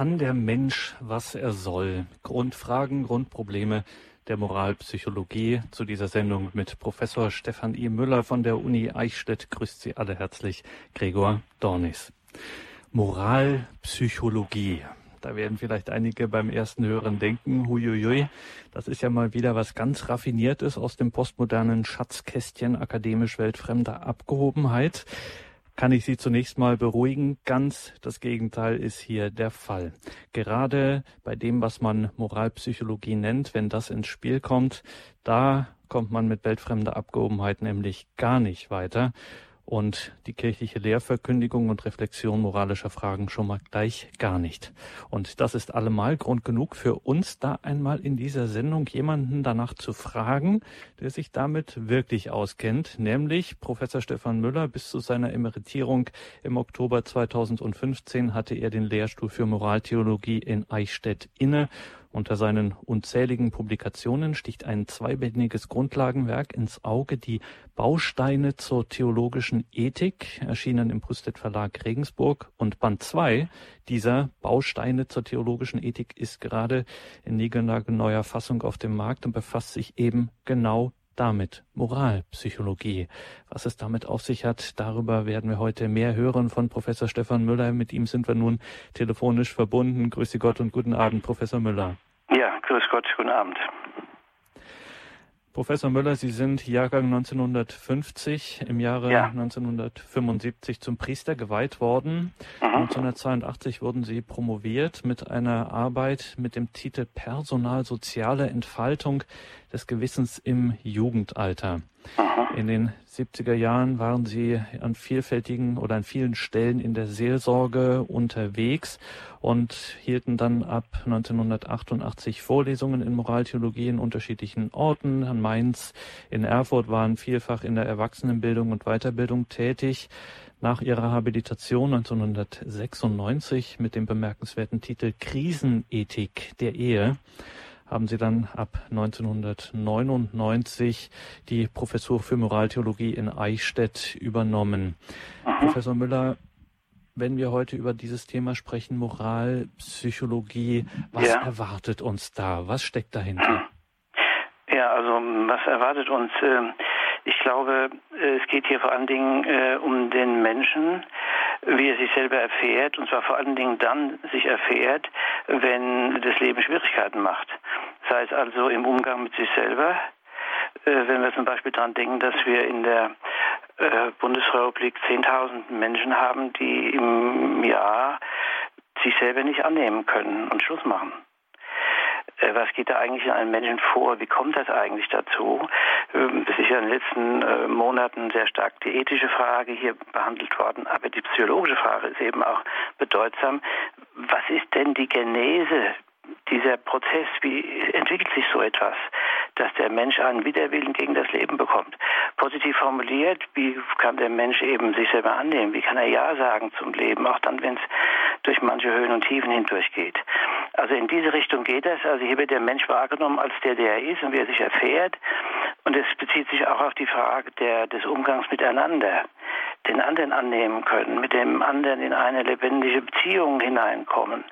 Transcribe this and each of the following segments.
kann der Mensch, was er soll? Grundfragen, Grundprobleme der Moralpsychologie zu dieser Sendung mit Professor Stefan I. Müller von der Uni Eichstätt. Grüßt Sie alle herzlich, Gregor Dornis. Moralpsychologie. Da werden vielleicht einige beim ersten Hören denken, huiuiui, das ist ja mal wieder was ganz Raffiniertes aus dem postmodernen Schatzkästchen akademisch weltfremder Abgehobenheit kann ich Sie zunächst mal beruhigen. Ganz das Gegenteil ist hier der Fall. Gerade bei dem, was man Moralpsychologie nennt, wenn das ins Spiel kommt, da kommt man mit weltfremder Abgehobenheit nämlich gar nicht weiter und die kirchliche Lehrverkündigung und Reflexion moralischer Fragen schon mal gleich gar nicht. Und das ist allemal Grund genug für uns, da einmal in dieser Sendung jemanden danach zu fragen, der sich damit wirklich auskennt, nämlich Professor Stefan Müller. Bis zu seiner Emeritierung im Oktober 2015 hatte er den Lehrstuhl für Moraltheologie in Eichstätt inne unter seinen unzähligen Publikationen sticht ein zweibändiges Grundlagenwerk ins Auge, die Bausteine zur theologischen Ethik, erschienen im Brüstet Verlag Regensburg. Und Band 2 dieser Bausteine zur theologischen Ethik ist gerade in neuer Fassung auf dem Markt und befasst sich eben genau damit Moralpsychologie. Was es damit auf sich hat, darüber werden wir heute mehr hören von Professor Stefan Müller. Mit ihm sind wir nun telefonisch verbunden. Grüße Gott und guten Abend, Professor Müller. Ja, grüß Gott, guten Abend. Professor Müller, Sie sind Jahrgang 1950, im Jahre ja. 1975 zum Priester geweiht worden. Mhm. 1982 wurden Sie promoviert mit einer Arbeit mit dem Titel Personal soziale Entfaltung des Gewissens im Jugendalter. In den 70er Jahren waren Sie an vielfältigen oder an vielen Stellen in der Seelsorge unterwegs und hielten dann ab 1988 Vorlesungen in Moraltheologie in unterschiedlichen Orten. In Mainz, in Erfurt waren vielfach in der Erwachsenenbildung und Weiterbildung tätig. Nach ihrer Habilitation 1996 mit dem bemerkenswerten Titel Krisenethik der Ehe haben Sie dann ab 1999 die Professur für Moraltheologie in Eichstätt übernommen. Aha. Professor Müller, wenn wir heute über dieses Thema sprechen, Moralpsychologie, was ja. erwartet uns da? Was steckt dahinter? Ja, also was erwartet uns? Ähm, ich glaube, äh, es geht hier vor allen Dingen äh, um den Menschen, wie er sich selber erfährt, und zwar vor allen Dingen dann sich erfährt, wenn das Leben Schwierigkeiten macht. Sei es also im Umgang mit sich selber, äh, wenn wir zum Beispiel daran denken, dass wir in der äh, Bundesrepublik 10.000 Menschen haben, die im Jahr sich selber nicht annehmen können und Schluss machen. Äh, was geht da eigentlich in einem Menschen vor? Wie kommt das eigentlich dazu? Ähm, es ist ja in den letzten äh, Monaten sehr stark die ethische Frage hier behandelt worden, aber die psychologische Frage ist eben auch bedeutsam. Was ist denn die Genese dieser Prozess, wie entwickelt sich so etwas, dass der Mensch einen Widerwillen gegen das Leben bekommt? Positiv formuliert, wie kann der Mensch eben sich selber annehmen? Wie kann er Ja sagen zum Leben, auch dann, wenn es durch manche Höhen und Tiefen hindurchgeht? Also in diese Richtung geht das. Also hier wird der Mensch wahrgenommen als der, der er ist und wie er sich erfährt. Und es bezieht sich auch auf die Frage der, des Umgangs miteinander den anderen annehmen können, mit dem anderen in eine lebendige Beziehung hineinkommen.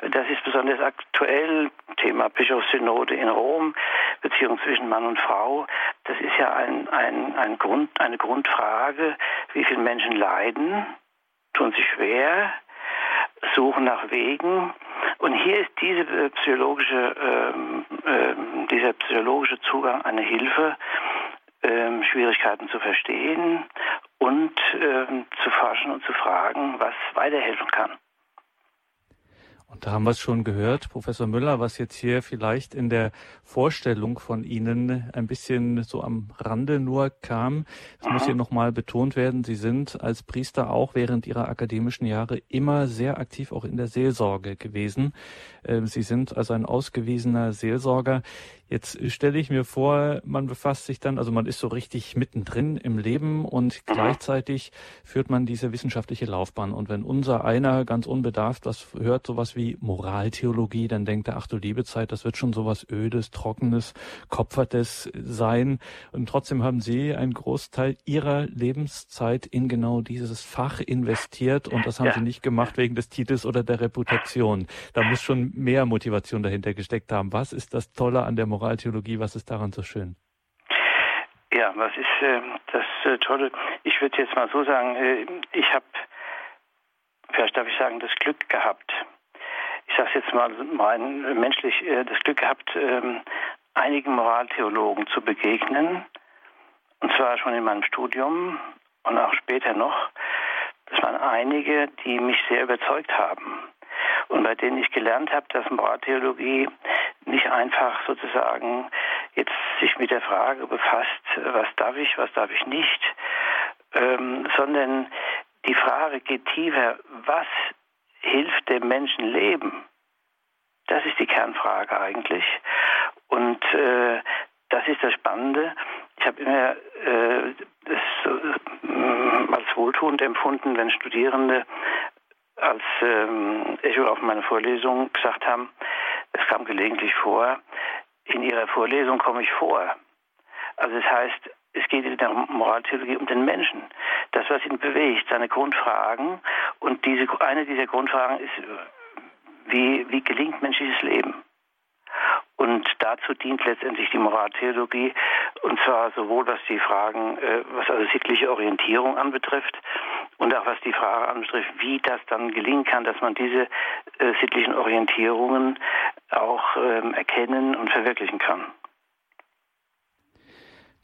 Das ist besonders aktuell, Thema Bischofssynode in Rom, Beziehung zwischen Mann und Frau. Das ist ja ein, ein, ein Grund, eine Grundfrage, wie viele Menschen leiden, tun sich schwer, suchen nach Wegen. Und hier ist diese äh, psychologische, ähm, ähm, dieser psychologische Zugang eine Hilfe, ähm, Schwierigkeiten zu verstehen und ähm, zu forschen und zu fragen, was weiterhelfen kann. Und da haben wir es schon gehört, Professor Müller, was jetzt hier vielleicht in der Vorstellung von Ihnen ein bisschen so am Rande nur kam. Es muss hier nochmal betont werden, Sie sind als Priester auch während Ihrer akademischen Jahre immer sehr aktiv auch in der Seelsorge gewesen. Ähm, Sie sind also ein ausgewiesener Seelsorger. Jetzt stelle ich mir vor, man befasst sich dann, also man ist so richtig mittendrin im Leben und mhm. gleichzeitig führt man diese wissenschaftliche Laufbahn. Und wenn unser einer ganz unbedarft was hört, sowas wie Moraltheologie, dann denkt er, ach du liebe Zeit, das wird schon sowas Ödes, Trockenes, Kopfertes sein. Und trotzdem haben Sie einen Großteil Ihrer Lebenszeit in genau dieses Fach investiert und das haben ja. Sie nicht gemacht wegen des Titels oder der Reputation. Da muss schon mehr Motivation dahinter gesteckt haben. Was ist das Tolle an der Moraltheologie? Was ist daran so schön? Ja, was ist äh, das äh, Tolle? Ich würde jetzt mal so sagen, äh, ich habe, vielleicht darf ich sagen, das Glück gehabt. Ich sage jetzt mal mein, menschlich äh, das Glück gehabt, ähm, einigen Moraltheologen zu begegnen. Und zwar schon in meinem Studium und auch später noch. Das waren einige, die mich sehr überzeugt haben und bei denen ich gelernt habe, dass Moraltheologie nicht einfach sozusagen jetzt sich mit der Frage befasst, was darf ich, was darf ich nicht, ähm, sondern die Frage geht tiefer, was hilft dem Menschen leben? Das ist die Kernfrage eigentlich. Und äh, das ist das Spannende. Ich habe immer äh, das äh, als wohltuend empfunden, wenn Studierende als ähm, Echo auf meine Vorlesung gesagt haben, es kam gelegentlich vor, in ihrer Vorlesung komme ich vor. Also das heißt, es geht in der Moraltheologie um den Menschen. Das, was ihn bewegt, seine Grundfragen. Und diese, eine dieser Grundfragen ist, wie, wie gelingt menschliches Leben? Und dazu dient letztendlich die Moraltheologie, und zwar sowohl was die Fragen, äh, was also sittliche Orientierung anbetrifft, und auch was die Frage anbetrifft, wie das dann gelingen kann, dass man diese äh, sittlichen Orientierungen auch ähm, erkennen und verwirklichen kann.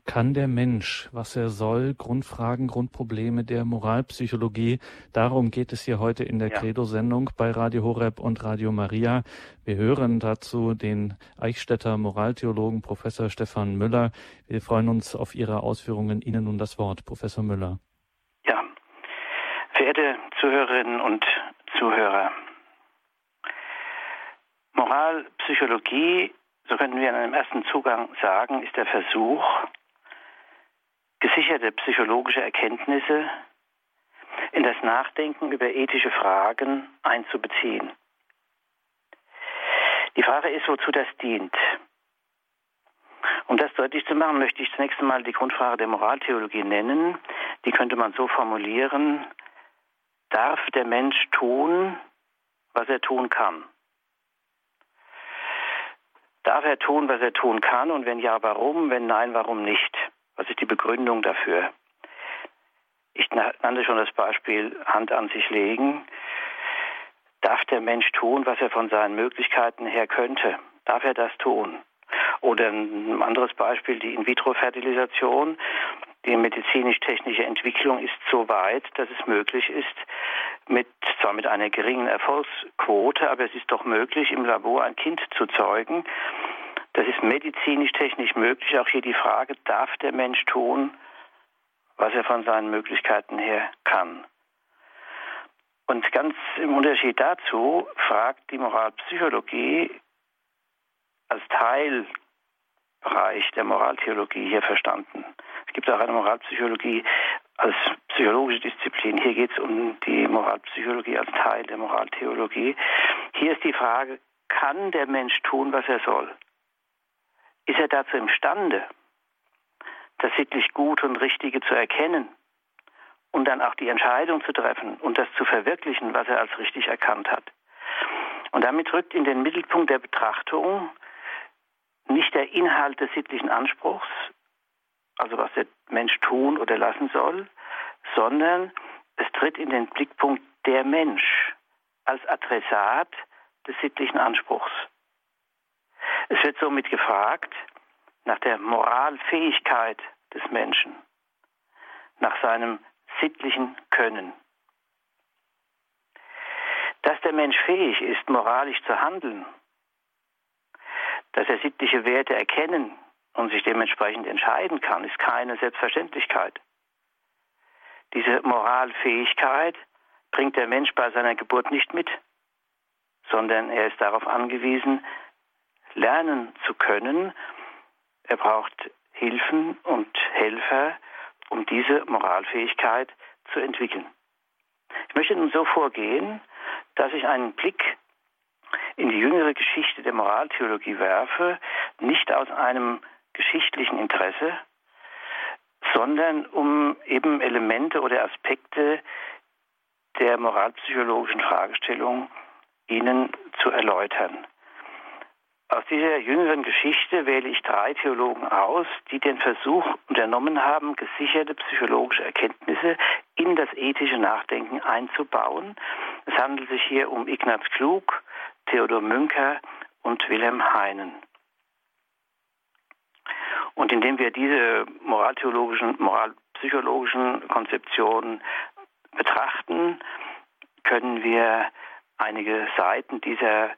Kann der Mensch, was er soll, Grundfragen, Grundprobleme der Moralpsychologie, darum geht es hier heute in der ja. Credo-Sendung bei Radio Horeb und Radio Maria. Wir hören dazu den Eichstätter Moraltheologen Professor Stefan Müller. Wir freuen uns auf Ihre Ausführungen. Ihnen nun das Wort, Professor Müller. Ja, verehrte Zuhörerinnen und Zuhörer, Moralpsychologie, so könnten wir in einem ersten Zugang sagen, ist der Versuch, gesicherte psychologische Erkenntnisse in das Nachdenken über ethische Fragen einzubeziehen. Die Frage ist, wozu das dient. Um das deutlich zu machen, möchte ich zunächst einmal die Grundfrage der Moraltheologie nennen. Die könnte man so formulieren, darf der Mensch tun, was er tun kann? Darf er tun, was er tun kann? Und wenn ja, warum? Wenn nein, warum nicht? Was ist die Begründung dafür? Ich nannte schon das Beispiel Hand an sich legen. Darf der Mensch tun, was er von seinen Möglichkeiten her könnte? Darf er das tun? Oder ein anderes Beispiel, die In-vitro-Fertilisation. Die medizinisch-technische Entwicklung ist so weit, dass es möglich ist, mit, zwar mit einer geringen Erfolgsquote, aber es ist doch möglich, im Labor ein Kind zu zeugen, das ist medizinisch-technisch möglich. Auch hier die Frage, darf der Mensch tun, was er von seinen Möglichkeiten her kann? Und ganz im Unterschied dazu fragt die Moralpsychologie als Teilbereich der Moraltheologie hier verstanden. Es gibt auch eine Moralpsychologie als psychologische Disziplin. Hier geht es um die Moralpsychologie als Teil der Moraltheologie. Hier ist die Frage, kann der Mensch tun, was er soll? Ist er dazu imstande, das sittlich Gute und Richtige zu erkennen und dann auch die Entscheidung zu treffen und das zu verwirklichen, was er als richtig erkannt hat. Und damit rückt in den Mittelpunkt der Betrachtung nicht der Inhalt des sittlichen Anspruchs, also was der Mensch tun oder lassen soll, sondern es tritt in den Blickpunkt der Mensch als Adressat des sittlichen Anspruchs. Es wird somit gefragt nach der Moralfähigkeit des Menschen, nach seinem sittlichen Können. Dass der Mensch fähig ist, moralisch zu handeln, dass er sittliche Werte erkennen und sich dementsprechend entscheiden kann, ist keine Selbstverständlichkeit. Diese Moralfähigkeit bringt der Mensch bei seiner Geburt nicht mit, sondern er ist darauf angewiesen, lernen zu können. Er braucht Hilfen und Helfer, um diese Moralfähigkeit zu entwickeln. Ich möchte nun so vorgehen, dass ich einen Blick in die jüngere Geschichte der Moraltheologie werfe, nicht aus einem geschichtlichen Interesse, sondern um eben Elemente oder Aspekte der moralpsychologischen Fragestellung Ihnen zu erläutern. Aus dieser jüngeren Geschichte wähle ich drei Theologen aus, die den Versuch unternommen haben, gesicherte psychologische Erkenntnisse in das ethische Nachdenken einzubauen. Es handelt sich hier um Ignaz Klug, Theodor Münker und Wilhelm Heinen. Und indem wir diese moraltheologischen, moralpsychologischen Konzeptionen betrachten, können wir einige Seiten dieser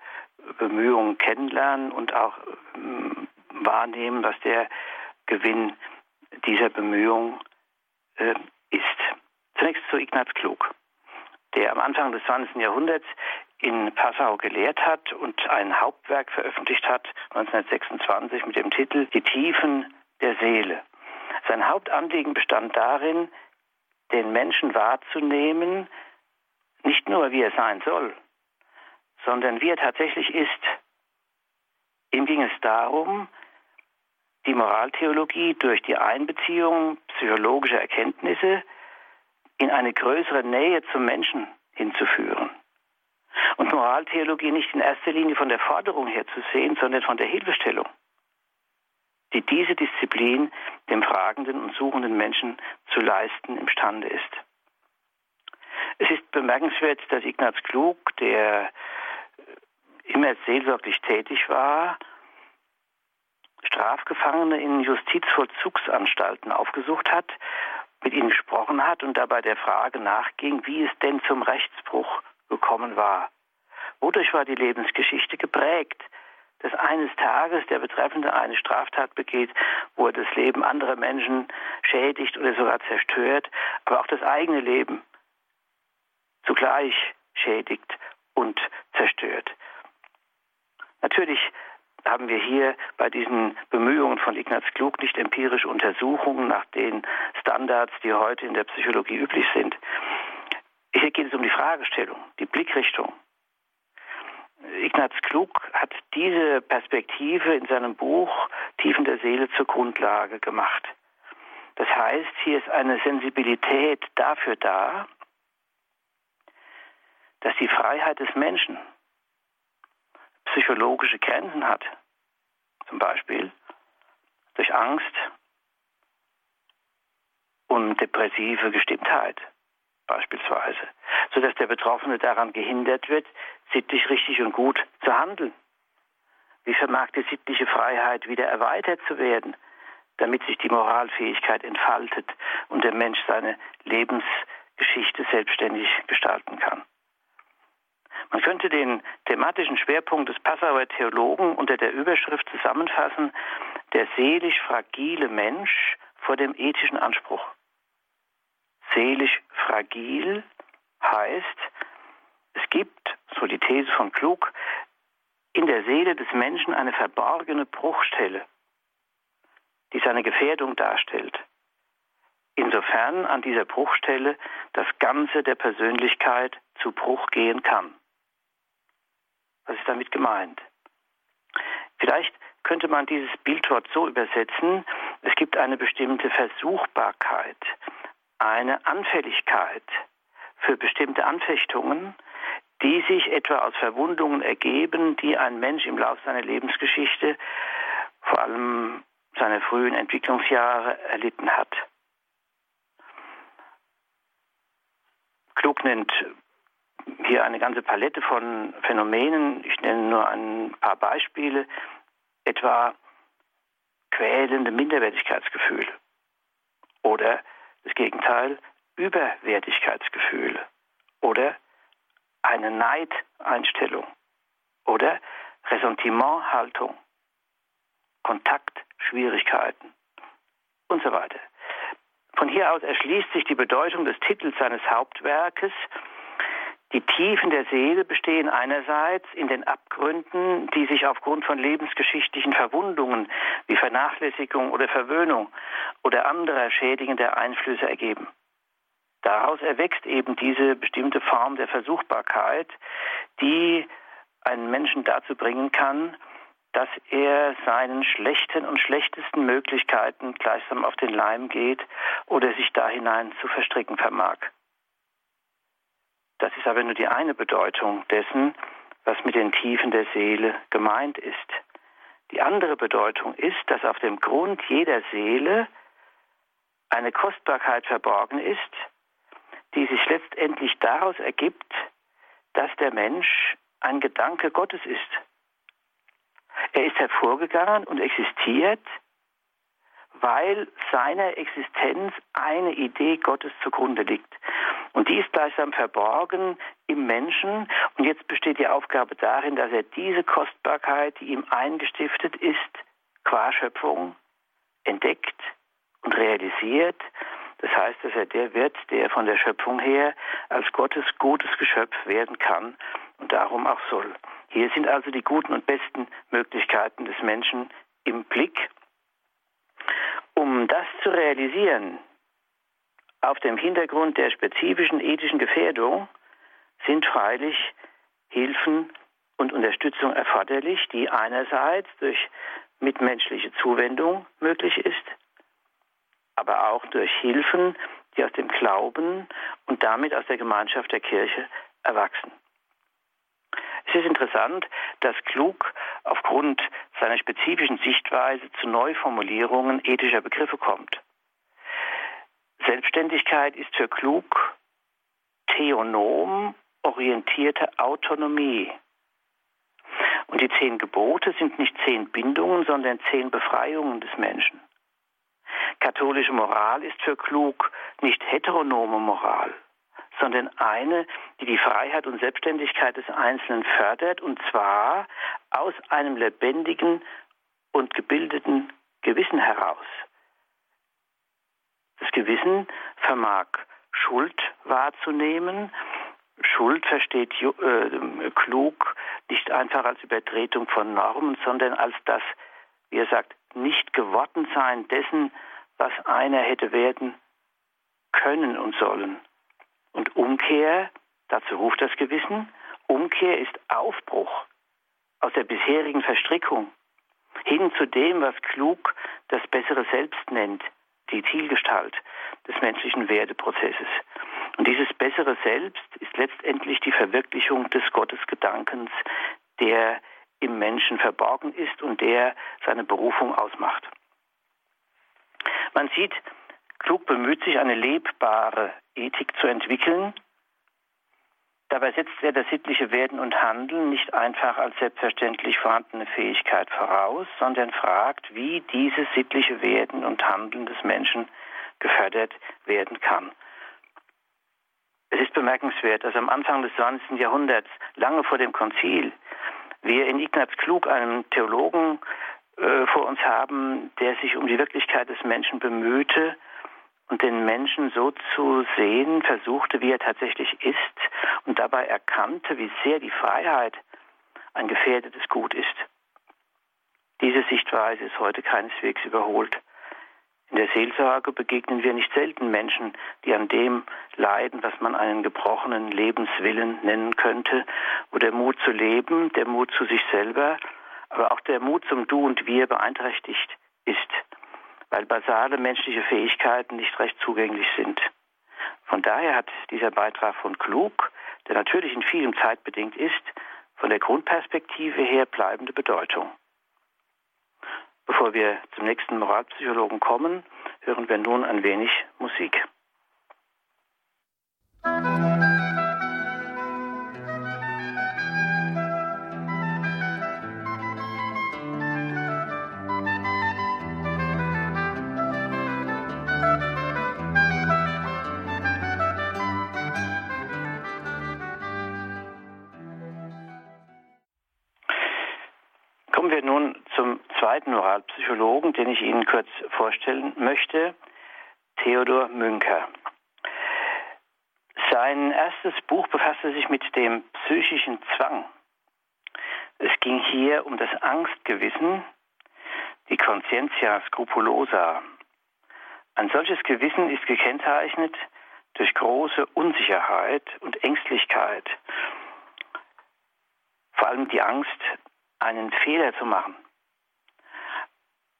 Bemühungen kennenlernen und auch ähm, wahrnehmen, was der Gewinn dieser Bemühung äh, ist. Zunächst zu Ignaz Klug, der am Anfang des 20. Jahrhunderts in Passau gelehrt hat und ein Hauptwerk veröffentlicht hat, 1926, mit dem Titel Die Tiefen der Seele. Sein Hauptanliegen bestand darin, den Menschen wahrzunehmen, nicht nur wie er sein soll, sondern wie er tatsächlich ist. Ihm ging es darum, die Moraltheologie durch die Einbeziehung psychologischer Erkenntnisse in eine größere Nähe zum Menschen hinzuführen. Und Moraltheologie nicht in erster Linie von der Forderung her zu sehen, sondern von der Hilfestellung, die diese Disziplin dem fragenden und suchenden Menschen zu leisten imstande ist. Es ist bemerkenswert, dass Ignaz Klug, der immer seelsorglich tätig war, Strafgefangene in Justizvollzugsanstalten aufgesucht hat, mit ihnen gesprochen hat und dabei der Frage nachging, wie es denn zum Rechtsbruch gekommen war. Wodurch war die Lebensgeschichte geprägt? Dass eines Tages der Betreffende eine Straftat begeht, wo er das Leben anderer Menschen schädigt oder sogar zerstört, aber auch das eigene Leben zugleich schädigt und zerstört. Natürlich haben wir hier bei diesen Bemühungen von Ignaz Klug nicht empirische Untersuchungen nach den Standards, die heute in der Psychologie üblich sind. Hier geht es um die Fragestellung, die Blickrichtung. Ignaz Klug hat diese Perspektive in seinem Buch Tiefen der Seele zur Grundlage gemacht. Das heißt, hier ist eine Sensibilität dafür da, dass die Freiheit des Menschen psychologische Grenzen hat. Zum Beispiel durch Angst und depressive Gestimmtheit beispielsweise, sodass der Betroffene daran gehindert wird, sittlich richtig und gut zu handeln. Wie vermag die sittliche Freiheit wieder erweitert zu werden, damit sich die Moralfähigkeit entfaltet und der Mensch seine Lebensgeschichte selbstständig gestalten kann? Man könnte den thematischen Schwerpunkt des Passauer Theologen unter der Überschrift zusammenfassen, der seelisch fragile Mensch vor dem ethischen Anspruch. Seelisch fragil heißt, es gibt, so die These von Klug, in der Seele des Menschen eine verborgene Bruchstelle, die seine Gefährdung darstellt. Insofern an dieser Bruchstelle das Ganze der Persönlichkeit zu Bruch gehen kann. Was ist damit gemeint? Vielleicht könnte man dieses Bildwort so übersetzen, es gibt eine bestimmte Versuchbarkeit, eine Anfälligkeit für bestimmte Anfechtungen, die sich etwa aus Verwundungen ergeben, die ein Mensch im Laufe seiner Lebensgeschichte, vor allem seiner frühen Entwicklungsjahre, erlitten hat. Klug nennt hier eine ganze Palette von Phänomenen. Ich nenne nur ein paar Beispiele, etwa quälende Minderwertigkeitsgefühle oder das Gegenteil, Überwertigkeitsgefühle oder eine Neideinstellung oder Ressentimenthaltung, Kontaktschwierigkeiten und so weiter. Von hier aus erschließt sich die Bedeutung des Titels seines Hauptwerkes die Tiefen der Seele bestehen einerseits in den Abgründen, die sich aufgrund von lebensgeschichtlichen Verwundungen wie Vernachlässigung oder Verwöhnung oder anderer schädigender Einflüsse ergeben. Daraus erwächst eben diese bestimmte Form der Versuchbarkeit, die einen Menschen dazu bringen kann, dass er seinen schlechten und schlechtesten Möglichkeiten gleichsam auf den Leim geht oder sich da hinein zu verstricken vermag. Das ist aber nur die eine Bedeutung dessen, was mit den Tiefen der Seele gemeint ist. Die andere Bedeutung ist, dass auf dem Grund jeder Seele eine Kostbarkeit verborgen ist, die sich letztendlich daraus ergibt, dass der Mensch ein Gedanke Gottes ist. Er ist hervorgegangen und existiert, weil seiner Existenz eine Idee Gottes zugrunde liegt. Und die ist gleichsam verborgen im Menschen. Und jetzt besteht die Aufgabe darin, dass er diese Kostbarkeit, die ihm eingestiftet ist, qua Schöpfung, entdeckt und realisiert. Das heißt, dass er der wird, der von der Schöpfung her als Gottes gutes Geschöpf werden kann und darum auch soll. Hier sind also die guten und besten Möglichkeiten des Menschen im Blick. Um das zu realisieren, auf dem Hintergrund der spezifischen ethischen Gefährdung sind freilich Hilfen und Unterstützung erforderlich, die einerseits durch mitmenschliche Zuwendung möglich ist, aber auch durch Hilfen, die aus dem Glauben und damit aus der Gemeinschaft der Kirche erwachsen. Es ist interessant, dass Klug aufgrund seiner spezifischen Sichtweise zu Neuformulierungen ethischer Begriffe kommt. Selbstständigkeit ist für Klug theonom orientierte Autonomie. Und die zehn Gebote sind nicht zehn Bindungen, sondern zehn Befreiungen des Menschen. Katholische Moral ist für Klug nicht heteronome Moral, sondern eine, die die Freiheit und Selbstständigkeit des Einzelnen fördert, und zwar aus einem lebendigen und gebildeten Gewissen heraus. Das Gewissen vermag Schuld wahrzunehmen. Schuld versteht äh, klug nicht einfach als Übertretung von Normen, sondern als das, wie er sagt, nicht geworden sein dessen, was einer hätte werden können und sollen. Und Umkehr, dazu ruft das Gewissen, Umkehr ist Aufbruch aus der bisherigen Verstrickung hin zu dem, was klug das bessere Selbst nennt, die Zielgestalt des menschlichen Werdeprozesses. Und dieses bessere Selbst ist letztendlich die Verwirklichung des Gottesgedankens, der im Menschen verborgen ist und der seine Berufung ausmacht. Man sieht, Klug bemüht sich, eine lebbare Ethik zu entwickeln. Dabei setzt er das sittliche Werden und Handeln nicht einfach als selbstverständlich vorhandene Fähigkeit voraus, sondern fragt, wie dieses sittliche Werden und Handeln des Menschen gefördert werden kann. Es ist bemerkenswert, dass am Anfang des 20. Jahrhunderts, lange vor dem Konzil, wir in Ignaz Klug einen Theologen äh, vor uns haben, der sich um die Wirklichkeit des Menschen bemühte und den Menschen so zu sehen versuchte, wie er tatsächlich ist und dabei erkannte, wie sehr die Freiheit ein gefährdetes Gut ist. Diese Sichtweise ist heute keineswegs überholt. In der Seelsorge begegnen wir nicht selten Menschen, die an dem leiden, was man einen gebrochenen Lebenswillen nennen könnte, wo der Mut zu leben, der Mut zu sich selber, aber auch der Mut zum Du und Wir beeinträchtigt ist weil basale menschliche Fähigkeiten nicht recht zugänglich sind. Von daher hat dieser Beitrag von Klug, der natürlich in vielem zeitbedingt ist, von der Grundperspektive her bleibende Bedeutung. Bevor wir zum nächsten Moralpsychologen kommen, hören wir nun ein wenig Musik. Musik befasste sich mit dem psychischen Zwang. Es ging hier um das Angstgewissen, die Conscientia scrupulosa. Ein solches Gewissen ist gekennzeichnet durch große Unsicherheit und Ängstlichkeit vor allem die Angst, einen Fehler zu machen.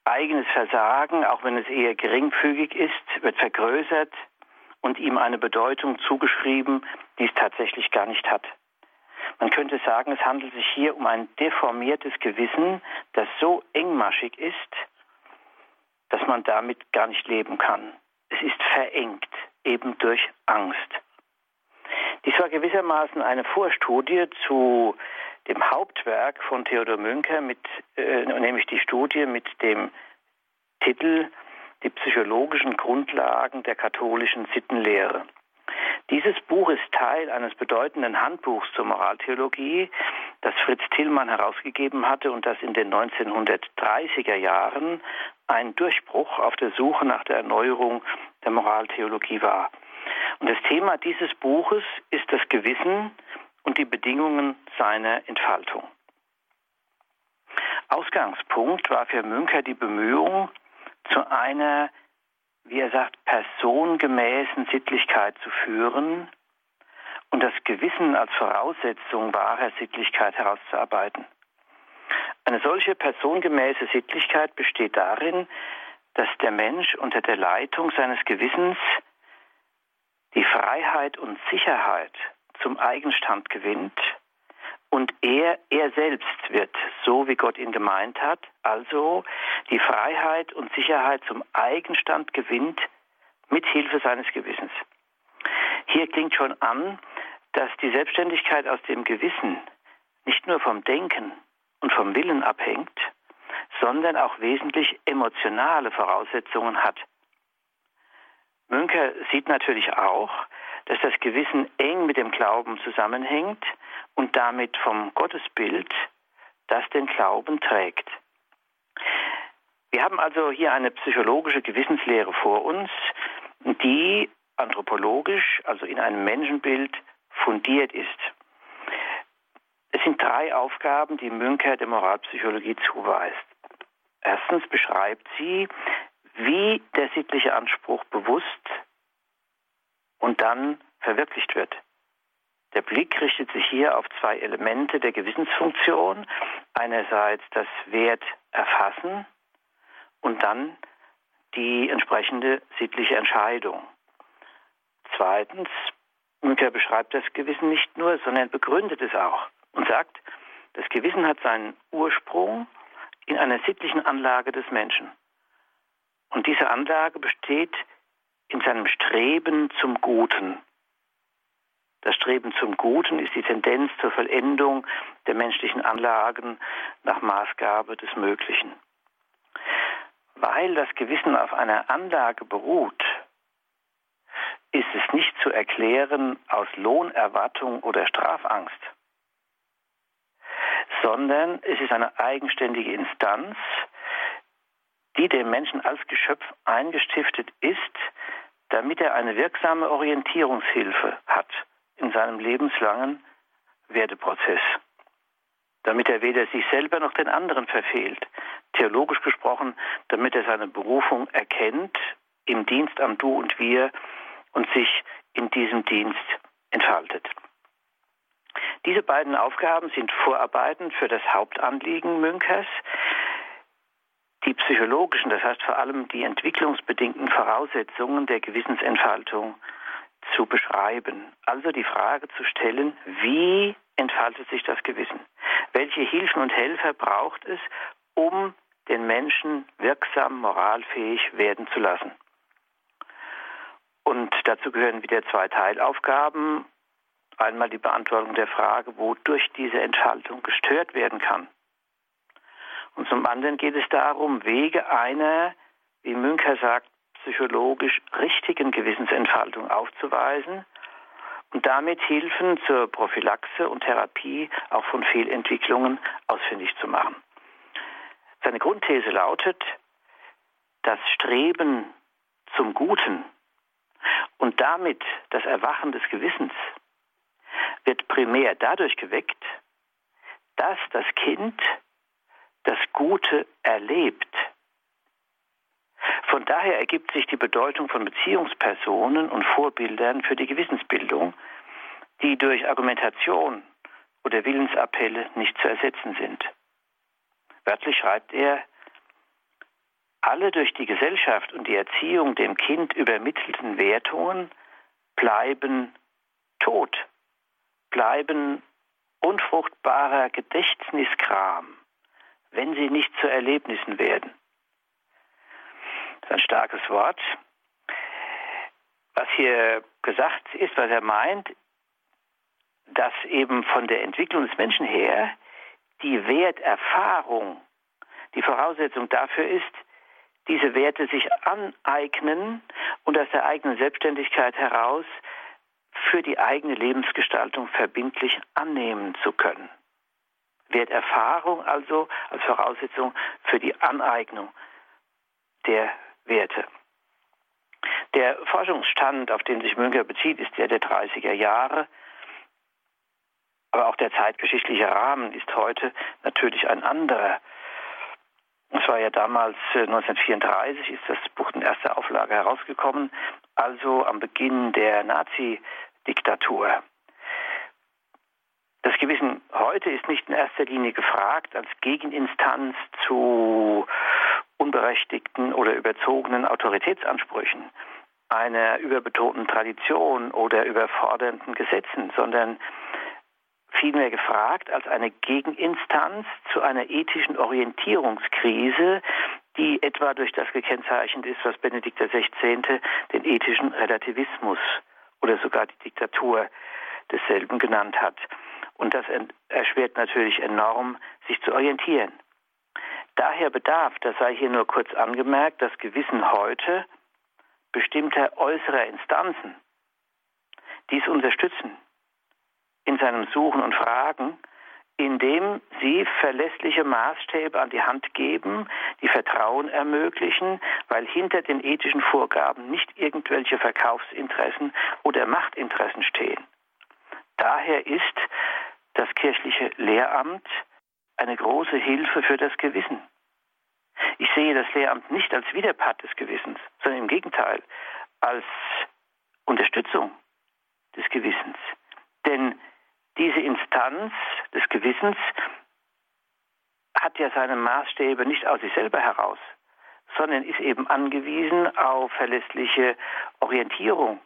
Eigenes Versagen, auch wenn es eher geringfügig ist, wird vergrößert und ihm eine Bedeutung zugeschrieben, die es tatsächlich gar nicht hat. Man könnte sagen, es handelt sich hier um ein deformiertes Gewissen, das so engmaschig ist, dass man damit gar nicht leben kann. Es ist verengt, eben durch Angst. Dies war gewissermaßen eine Vorstudie zu dem Hauptwerk von Theodor Münker, mit, äh, nämlich die Studie mit dem Titel Die psychologischen Grundlagen der katholischen Sittenlehre. Dieses Buch ist Teil eines bedeutenden Handbuchs zur Moraltheologie, das Fritz Tillmann herausgegeben hatte und das in den 1930er Jahren ein Durchbruch auf der Suche nach der Erneuerung der Moraltheologie war. Und das Thema dieses Buches ist das Gewissen und die Bedingungen seiner Entfaltung. Ausgangspunkt war für Münker die Bemühung, zu einer, wie er sagt, personengemäßen Sittlichkeit zu führen und das Gewissen als Voraussetzung wahrer Sittlichkeit herauszuarbeiten. Eine solche personengemäße Sittlichkeit besteht darin, dass der Mensch unter der Leitung seines Gewissens die Freiheit und Sicherheit zum Eigenstand gewinnt und er, er selbst wird, so wie Gott ihn gemeint hat, also die Freiheit und Sicherheit zum Eigenstand gewinnt mit Hilfe seines Gewissens. Hier klingt schon an, dass die Selbstständigkeit aus dem Gewissen nicht nur vom Denken und vom Willen abhängt, sondern auch wesentlich emotionale Voraussetzungen hat. Münker sieht natürlich auch, dass das Gewissen eng mit dem Glauben zusammenhängt und damit vom Gottesbild, das den Glauben trägt. Wir haben also hier eine psychologische Gewissenslehre vor uns, die anthropologisch, also in einem Menschenbild, fundiert ist. Es sind drei Aufgaben, die Münker der Moralpsychologie zuweist. Erstens beschreibt sie, wie der sittliche Anspruch bewusst und dann verwirklicht wird. Der Blick richtet sich hier auf zwei Elemente der Gewissensfunktion. Einerseits das Wert erfassen und dann die entsprechende sittliche Entscheidung. Zweitens, Münker beschreibt das Gewissen nicht nur, sondern begründet es auch und sagt, das Gewissen hat seinen Ursprung in einer sittlichen Anlage des Menschen. Und diese Anlage besteht in seinem Streben zum Guten. Das Streben zum Guten ist die Tendenz zur Vollendung der menschlichen Anlagen nach Maßgabe des Möglichen. Weil das Gewissen auf einer Anlage beruht, ist es nicht zu erklären aus Lohnerwartung oder Strafangst, sondern es ist eine eigenständige Instanz, die dem Menschen als Geschöpf eingestiftet ist, damit er eine wirksame Orientierungshilfe hat in seinem lebenslangen Werdeprozess, damit er weder sich selber noch den anderen verfehlt, theologisch gesprochen, damit er seine Berufung erkennt im Dienst am Du und Wir und sich in diesem Dienst entfaltet. Diese beiden Aufgaben sind Vorarbeiten für das Hauptanliegen Münkers, die psychologischen, das heißt vor allem die entwicklungsbedingten Voraussetzungen der Gewissensentfaltung zu beschreiben. Also die Frage zu stellen, wie entfaltet sich das Gewissen? Welche Hilfen und Helfer braucht es, um den Menschen wirksam moralfähig werden zu lassen? Und dazu gehören wieder zwei Teilaufgaben. Einmal die Beantwortung der Frage, wodurch diese Entfaltung gestört werden kann. Und zum anderen geht es darum, Wege einer, wie Münker sagt, psychologisch richtigen Gewissensentfaltung aufzuweisen und damit Hilfen zur Prophylaxe und Therapie auch von Fehlentwicklungen ausfindig zu machen. Seine Grundthese lautet, das Streben zum Guten und damit das Erwachen des Gewissens wird primär dadurch geweckt, dass das Kind das Gute erlebt. Von daher ergibt sich die Bedeutung von Beziehungspersonen und Vorbildern für die Gewissensbildung, die durch Argumentation oder Willensappelle nicht zu ersetzen sind. Wörtlich schreibt er, alle durch die Gesellschaft und die Erziehung dem Kind übermittelten Wertungen bleiben tot, bleiben unfruchtbarer Gedächtniskram, wenn sie nicht zu Erlebnissen werden. Das ist ein starkes Wort. Was hier gesagt ist, was er meint, dass eben von der Entwicklung des Menschen her die Werterfahrung die Voraussetzung dafür ist, diese Werte sich aneignen und aus der eigenen Selbstständigkeit heraus für die eigene Lebensgestaltung verbindlich annehmen zu können. Werterfahrung also als Voraussetzung für die Aneignung der Werte. Der Forschungsstand, auf den sich Münker bezieht, ist der der 30er Jahre. Aber auch der zeitgeschichtliche Rahmen ist heute natürlich ein anderer. Es war ja damals 1934 äh, ist das Buch in erster Auflage herausgekommen, also am Beginn der Nazi-Diktatur. Das Gewissen heute ist nicht in erster Linie gefragt als Gegeninstanz zu unberechtigten oder überzogenen Autoritätsansprüchen, einer überbetonten Tradition oder überfordernden Gesetzen, sondern vielmehr gefragt als eine Gegeninstanz zu einer ethischen Orientierungskrise, die etwa durch das gekennzeichnet ist, was Benedikt XVI. den ethischen Relativismus oder sogar die Diktatur desselben genannt hat. Und das erschwert natürlich enorm, sich zu orientieren. Daher bedarf, das sei hier nur kurz angemerkt, das Gewissen heute bestimmter äußerer Instanzen, die es unterstützen, in seinem Suchen und Fragen, indem sie verlässliche Maßstäbe an die Hand geben, die Vertrauen ermöglichen, weil hinter den ethischen Vorgaben nicht irgendwelche Verkaufsinteressen oder Machtinteressen stehen. Daher ist das kirchliche Lehramt eine große Hilfe für das Gewissen. Ich sehe das Lehramt nicht als Widerpart des Gewissens, sondern im Gegenteil als Unterstützung des Gewissens. Denn diese Instanz des Gewissens hat ja seine Maßstäbe nicht aus sich selber heraus, sondern ist eben angewiesen auf verlässliche Orientierung.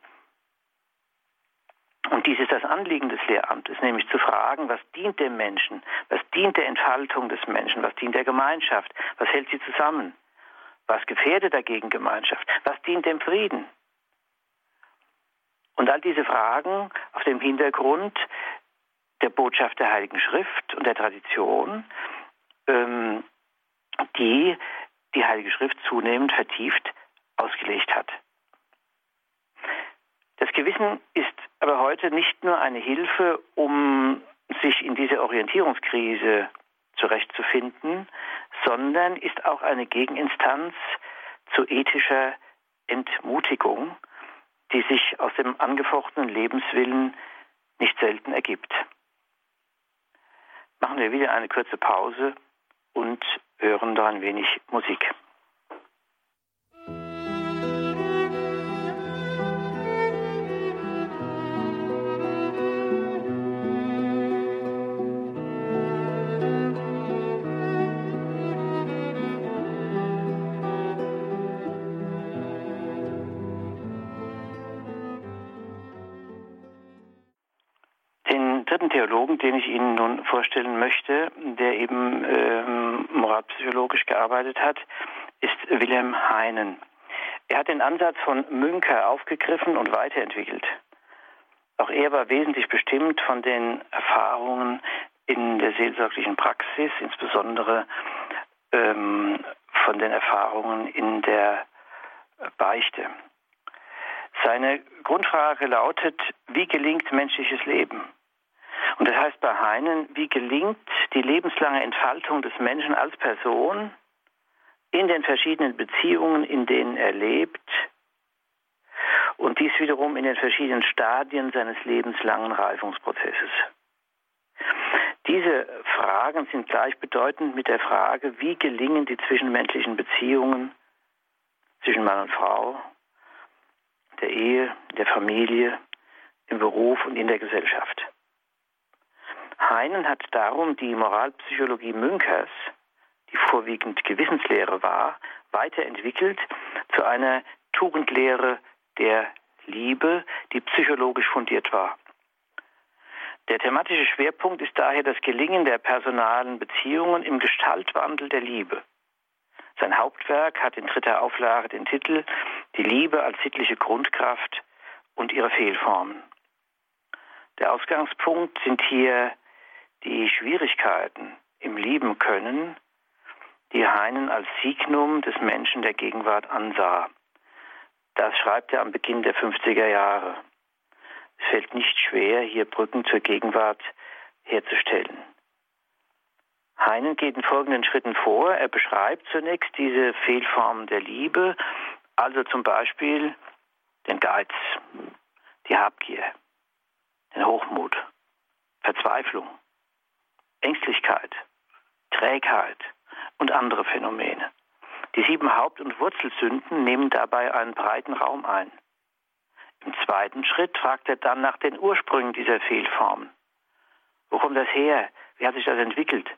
Und dies ist das Anliegen des Lehramtes, nämlich zu fragen, was dient dem Menschen, was dient der Entfaltung des Menschen, was dient der Gemeinschaft, was hält sie zusammen, was gefährdet dagegen Gemeinschaft, was dient dem Frieden. Und all diese Fragen auf dem Hintergrund der Botschaft der Heiligen Schrift und der Tradition, ähm, die die Heilige Schrift zunehmend vertieft ausgelegt hat. Das Gewissen ist aber heute nicht nur eine Hilfe, um sich in dieser Orientierungskrise zurechtzufinden, sondern ist auch eine Gegeninstanz zu ethischer Entmutigung, die sich aus dem angefochtenen Lebenswillen nicht selten ergibt machen wir wieder eine kurze Pause und hören da ein wenig Musik. Dritten Theologen, den ich Ihnen nun vorstellen möchte, der eben ähm, moralpsychologisch gearbeitet hat, ist Wilhelm Heinen. Er hat den Ansatz von Münker aufgegriffen und weiterentwickelt. Auch er war wesentlich bestimmt von den Erfahrungen in der seelsorglichen Praxis, insbesondere ähm, von den Erfahrungen in der Beichte. Seine Grundfrage lautet, wie gelingt menschliches Leben? Und das heißt bei Heinen, wie gelingt die lebenslange Entfaltung des Menschen als Person in den verschiedenen Beziehungen, in denen er lebt und dies wiederum in den verschiedenen Stadien seines lebenslangen Reifungsprozesses. Diese Fragen sind gleichbedeutend mit der Frage, wie gelingen die zwischenmenschlichen Beziehungen zwischen Mann und Frau, der Ehe, der Familie, im Beruf und in der Gesellschaft. Heinen hat darum die Moralpsychologie Münkers, die vorwiegend Gewissenslehre war, weiterentwickelt zu einer Tugendlehre der Liebe, die psychologisch fundiert war. Der thematische Schwerpunkt ist daher das Gelingen der personalen Beziehungen im Gestaltwandel der Liebe. Sein Hauptwerk hat in dritter Auflage den Titel Die Liebe als sittliche Grundkraft und ihre Fehlformen. Der Ausgangspunkt sind hier die Schwierigkeiten im Lieben können, die Heinen als Signum des Menschen der Gegenwart ansah. Das schreibt er am Beginn der 50er Jahre. Es fällt nicht schwer, hier Brücken zur Gegenwart herzustellen. Heinen geht in folgenden Schritten vor. Er beschreibt zunächst diese Fehlformen der Liebe, also zum Beispiel den Geiz, die Habgier, den Hochmut, Verzweiflung, Ängstlichkeit, Trägheit und andere Phänomene. Die sieben Haupt- und Wurzelsünden nehmen dabei einen breiten Raum ein. Im zweiten Schritt fragt er dann nach den Ursprüngen dieser Fehlformen. Wo kommt das her? Wie hat sich das entwickelt?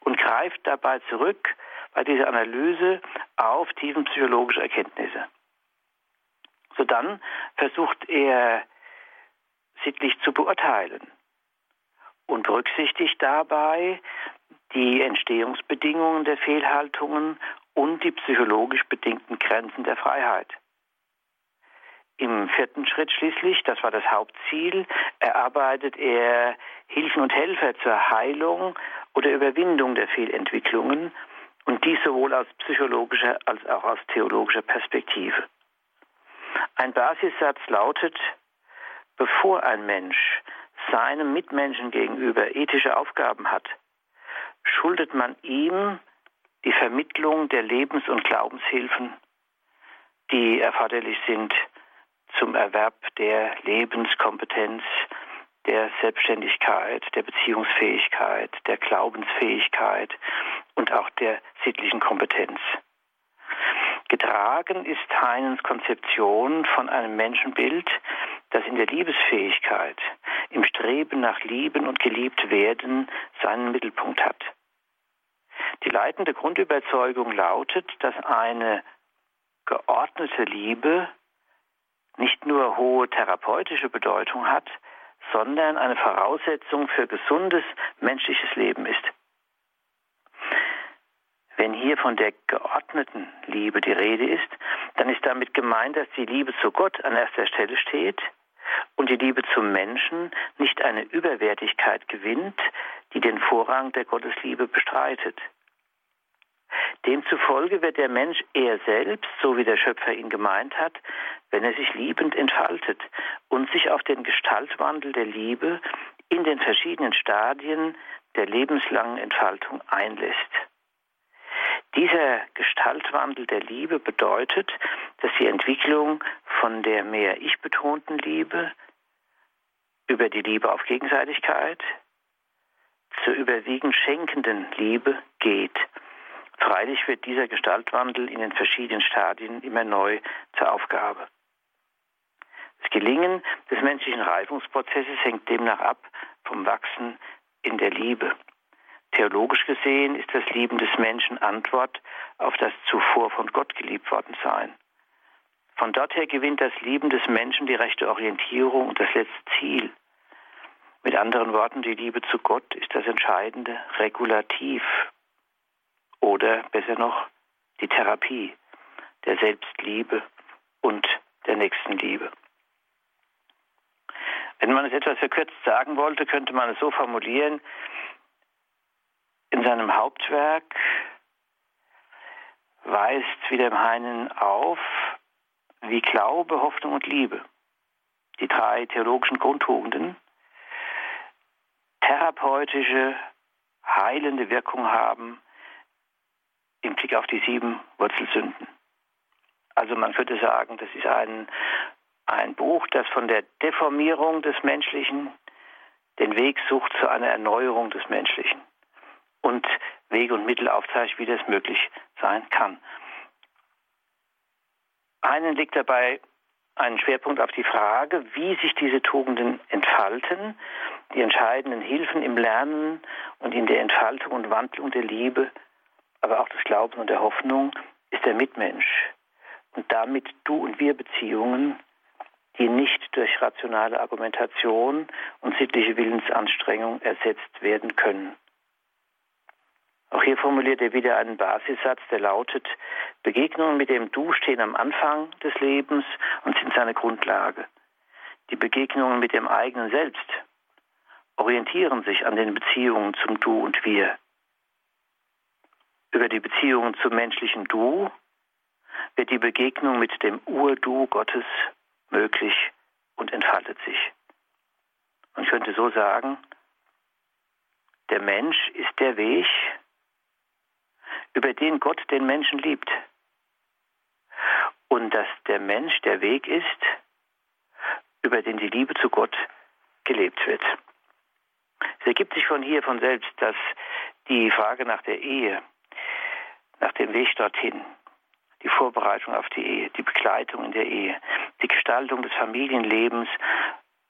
Und greift dabei zurück bei dieser Analyse auf tiefenpsychologische Erkenntnisse. So dann versucht er sittlich zu beurteilen und berücksichtigt dabei die Entstehungsbedingungen der Fehlhaltungen und die psychologisch bedingten Grenzen der Freiheit. Im vierten Schritt schließlich, das war das Hauptziel, erarbeitet er Hilfen und Helfer zur Heilung oder Überwindung der Fehlentwicklungen und dies sowohl aus psychologischer als auch aus theologischer Perspektive. Ein Basissatz lautet, bevor ein Mensch seinem Mitmenschen gegenüber ethische Aufgaben hat, schuldet man ihm die Vermittlung der Lebens- und Glaubenshilfen, die erforderlich sind zum Erwerb der Lebenskompetenz, der Selbstständigkeit, der Beziehungsfähigkeit, der Glaubensfähigkeit und auch der sittlichen Kompetenz. Getragen ist Heinens Konzeption von einem Menschenbild, das in der Liebesfähigkeit, im Streben nach Lieben und geliebt werden seinen Mittelpunkt hat. Die leitende Grundüberzeugung lautet, dass eine geordnete Liebe nicht nur hohe therapeutische Bedeutung hat, sondern eine Voraussetzung für gesundes menschliches Leben ist. Wenn hier von der geordneten Liebe die Rede ist, dann ist damit gemeint, dass die Liebe zu Gott an erster Stelle steht und die Liebe zum Menschen nicht eine Überwertigkeit gewinnt, die den Vorrang der Gottesliebe bestreitet. Demzufolge wird der Mensch er selbst, so wie der Schöpfer ihn gemeint hat, wenn er sich liebend entfaltet und sich auf den Gestaltwandel der Liebe in den verschiedenen Stadien der lebenslangen Entfaltung einlässt. Dieser Gestaltwandel der Liebe bedeutet, dass die Entwicklung von der mehr ich-betonten Liebe über die Liebe auf Gegenseitigkeit zur überwiegend schenkenden Liebe geht. Freilich wird dieser Gestaltwandel in den verschiedenen Stadien immer neu zur Aufgabe. Das Gelingen des menschlichen Reifungsprozesses hängt demnach ab vom Wachsen in der Liebe. Theologisch gesehen ist das Lieben des Menschen Antwort auf das zuvor von Gott geliebt worden sein. Von dort her gewinnt das Lieben des Menschen die rechte Orientierung und das letzte Ziel. Mit anderen Worten, die Liebe zu Gott ist das entscheidende Regulativ oder besser noch die Therapie der Selbstliebe und der Nächstenliebe. Wenn man es etwas verkürzt sagen wollte, könnte man es so formulieren, in seinem Hauptwerk weist Wilhelm Heinen auf, wie Glaube, Hoffnung und Liebe, die drei theologischen Grundtugenden, therapeutische, heilende Wirkung haben im Blick auf die sieben Wurzelsünden. Also man könnte sagen, das ist ein, ein Buch, das von der Deformierung des Menschlichen den Weg sucht zu einer Erneuerung des Menschlichen und Wege und Mittel aufzeigt, wie das möglich sein kann. Einen legt dabei einen Schwerpunkt auf die Frage, wie sich diese Tugenden entfalten die entscheidenden Hilfen im Lernen und in der Entfaltung und Wandlung der Liebe, aber auch des Glaubens und der Hoffnung ist der Mitmensch und damit du und wir Beziehungen, die nicht durch rationale Argumentation und sittliche Willensanstrengung ersetzt werden können. Auch hier formuliert er wieder einen Basissatz, der lautet, Begegnungen mit dem Du stehen am Anfang des Lebens und sind seine Grundlage. Die Begegnungen mit dem eigenen Selbst orientieren sich an den Beziehungen zum Du und Wir. Über die Beziehungen zum menschlichen Du wird die Begegnung mit dem Ur-Du Gottes möglich und entfaltet sich. Man könnte so sagen, der Mensch ist der Weg, über den Gott den Menschen liebt. Und dass der Mensch der Weg ist, über den die Liebe zu Gott gelebt wird. Es ergibt sich von hier von selbst, dass die Frage nach der Ehe, nach dem Weg dorthin, die Vorbereitung auf die Ehe, die Begleitung in der Ehe, die Gestaltung des Familienlebens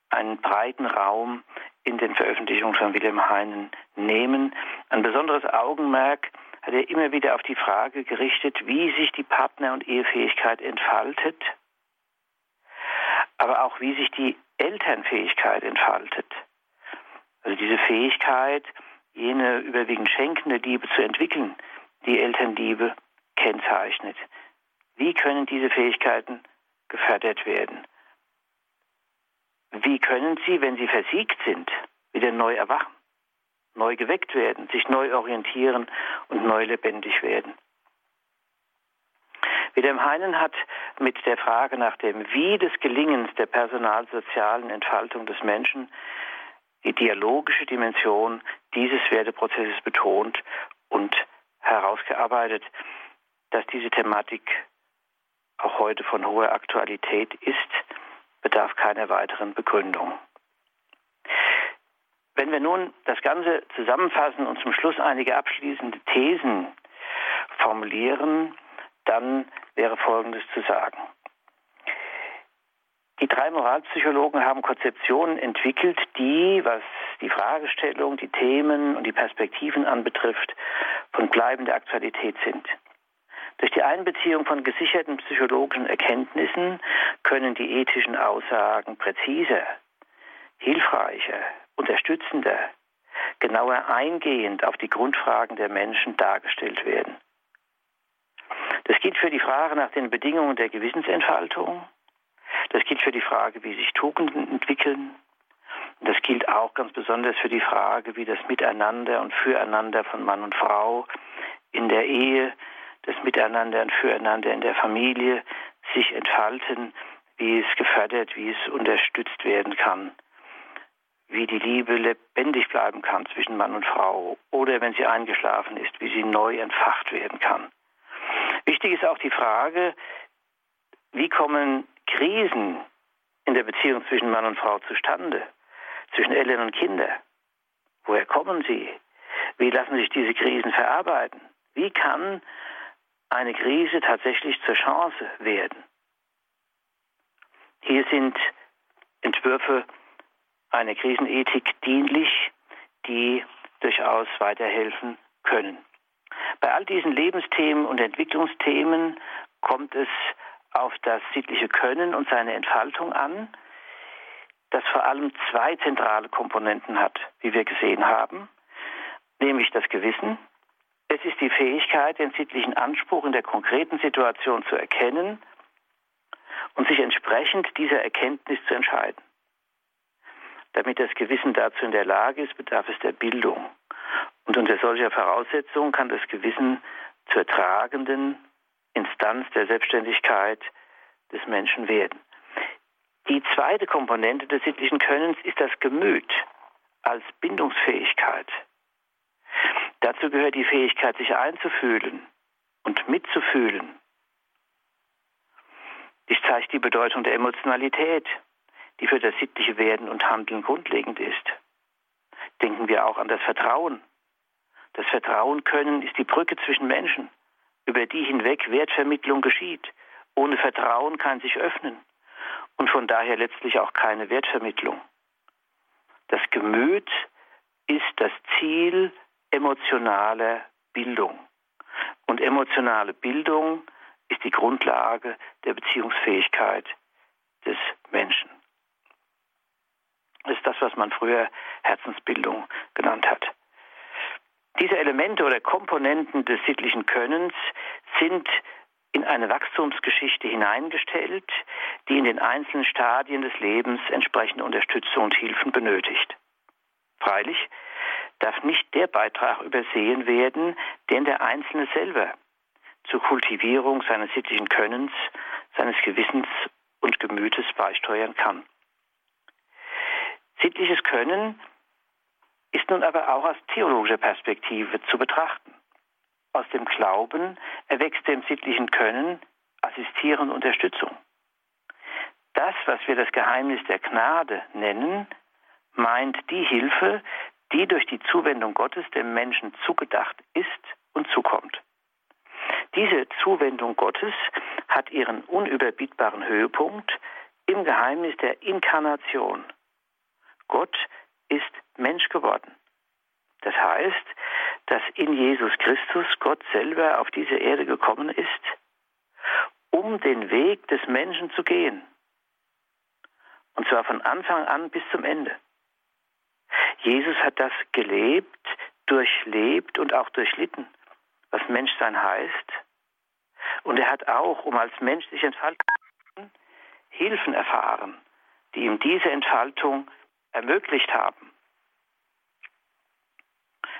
einen breiten Raum in den Veröffentlichungen von Wilhelm Heinen nehmen. Ein besonderes Augenmerk hat er immer wieder auf die Frage gerichtet, wie sich die Partner- und Ehefähigkeit entfaltet, aber auch wie sich die Elternfähigkeit entfaltet. Also diese Fähigkeit, jene überwiegend schenkende Liebe zu entwickeln, die Elternliebe kennzeichnet. Wie können diese Fähigkeiten gefördert werden? Wie können sie, wenn sie versiegt sind, wieder neu erwachen, neu geweckt werden, sich neu orientieren und neu lebendig werden? Wilhelm Heinen hat mit der Frage nach dem Wie des Gelingens der personalsozialen Entfaltung des Menschen die dialogische Dimension dieses Werteprozesses betont und herausgearbeitet, dass diese Thematik auch heute von hoher Aktualität ist, bedarf keiner weiteren Begründung. Wenn wir nun das Ganze zusammenfassen und zum Schluss einige abschließende Thesen formulieren, dann wäre Folgendes zu sagen. Die drei Moralpsychologen haben Konzeptionen entwickelt, die, was die Fragestellung, die Themen und die Perspektiven anbetrifft, von bleibender Aktualität sind. Durch die Einbeziehung von gesicherten psychologischen Erkenntnissen können die ethischen Aussagen präziser, hilfreicher, unterstützender, genauer eingehend auf die Grundfragen der Menschen dargestellt werden. Das gilt für die Frage nach den Bedingungen der Gewissensentfaltung, das gilt für die Frage, wie sich Tugenden entwickeln, das gilt auch ganz besonders für die Frage, wie das Miteinander und Füreinander von Mann und Frau in der Ehe, das Miteinander und Füreinander in der Familie sich entfalten, wie es gefördert, wie es unterstützt werden kann, wie die Liebe lebendig bleiben kann zwischen Mann und Frau oder wenn sie eingeschlafen ist, wie sie neu entfacht werden kann. Wichtig ist auch die Frage, wie kommen Krisen in der Beziehung zwischen Mann und Frau zustande? zwischen Eltern und Kindern? Woher kommen sie? Wie lassen sich diese Krisen verarbeiten? Wie kann eine Krise tatsächlich zur Chance werden? Hier sind Entwürfe einer Krisenethik dienlich, die durchaus weiterhelfen können. Bei all diesen Lebensthemen und Entwicklungsthemen kommt es auf das sittliche Können und seine Entfaltung an, das vor allem zwei zentrale Komponenten hat, wie wir gesehen haben, nämlich das Gewissen. Es ist die Fähigkeit, den sittlichen Anspruch in der konkreten Situation zu erkennen und sich entsprechend dieser Erkenntnis zu entscheiden. Damit das Gewissen dazu in der Lage ist, bedarf es der Bildung. Und unter solcher Voraussetzung kann das Gewissen zur tragenden Instanz der Selbstständigkeit des Menschen werden. Die zweite Komponente des sittlichen Könnens ist das Gemüt als Bindungsfähigkeit. Dazu gehört die Fähigkeit, sich einzufühlen und mitzufühlen. Dies zeigt die Bedeutung der Emotionalität, die für das sittliche Werden und Handeln grundlegend ist. Denken wir auch an das Vertrauen. Das Vertrauen können ist die Brücke zwischen Menschen, über die hinweg Wertvermittlung geschieht. Ohne Vertrauen kann sich öffnen und von daher letztlich auch keine Wertvermittlung. Das Gemüt ist das Ziel emotionaler Bildung. Und emotionale Bildung ist die Grundlage der Beziehungsfähigkeit des Menschen. Ist das, was man früher Herzensbildung genannt hat. Diese Elemente oder Komponenten des sittlichen Könnens sind in eine Wachstumsgeschichte hineingestellt, die in den einzelnen Stadien des Lebens entsprechende Unterstützung und Hilfen benötigt. Freilich darf nicht der Beitrag übersehen werden, den der Einzelne selber zur Kultivierung seines sittlichen Könnens, seines Gewissens und Gemütes beisteuern kann. Sittliches Können ist nun aber auch aus theologischer Perspektive zu betrachten. Aus dem Glauben erwächst dem sittlichen Können assistierende Unterstützung. Das, was wir das Geheimnis der Gnade nennen, meint die Hilfe, die durch die Zuwendung Gottes dem Menschen zugedacht ist und zukommt. Diese Zuwendung Gottes hat ihren unüberbietbaren Höhepunkt im Geheimnis der Inkarnation. Gott ist Mensch geworden. Das heißt, dass in Jesus Christus Gott selber auf diese Erde gekommen ist, um den Weg des Menschen zu gehen. Und zwar von Anfang an bis zum Ende. Jesus hat das gelebt, durchlebt und auch durchlitten, was Menschsein heißt. Und er hat auch, um als Mensch sich entfalten Hilfen erfahren, die ihm diese Entfaltung ermöglicht haben.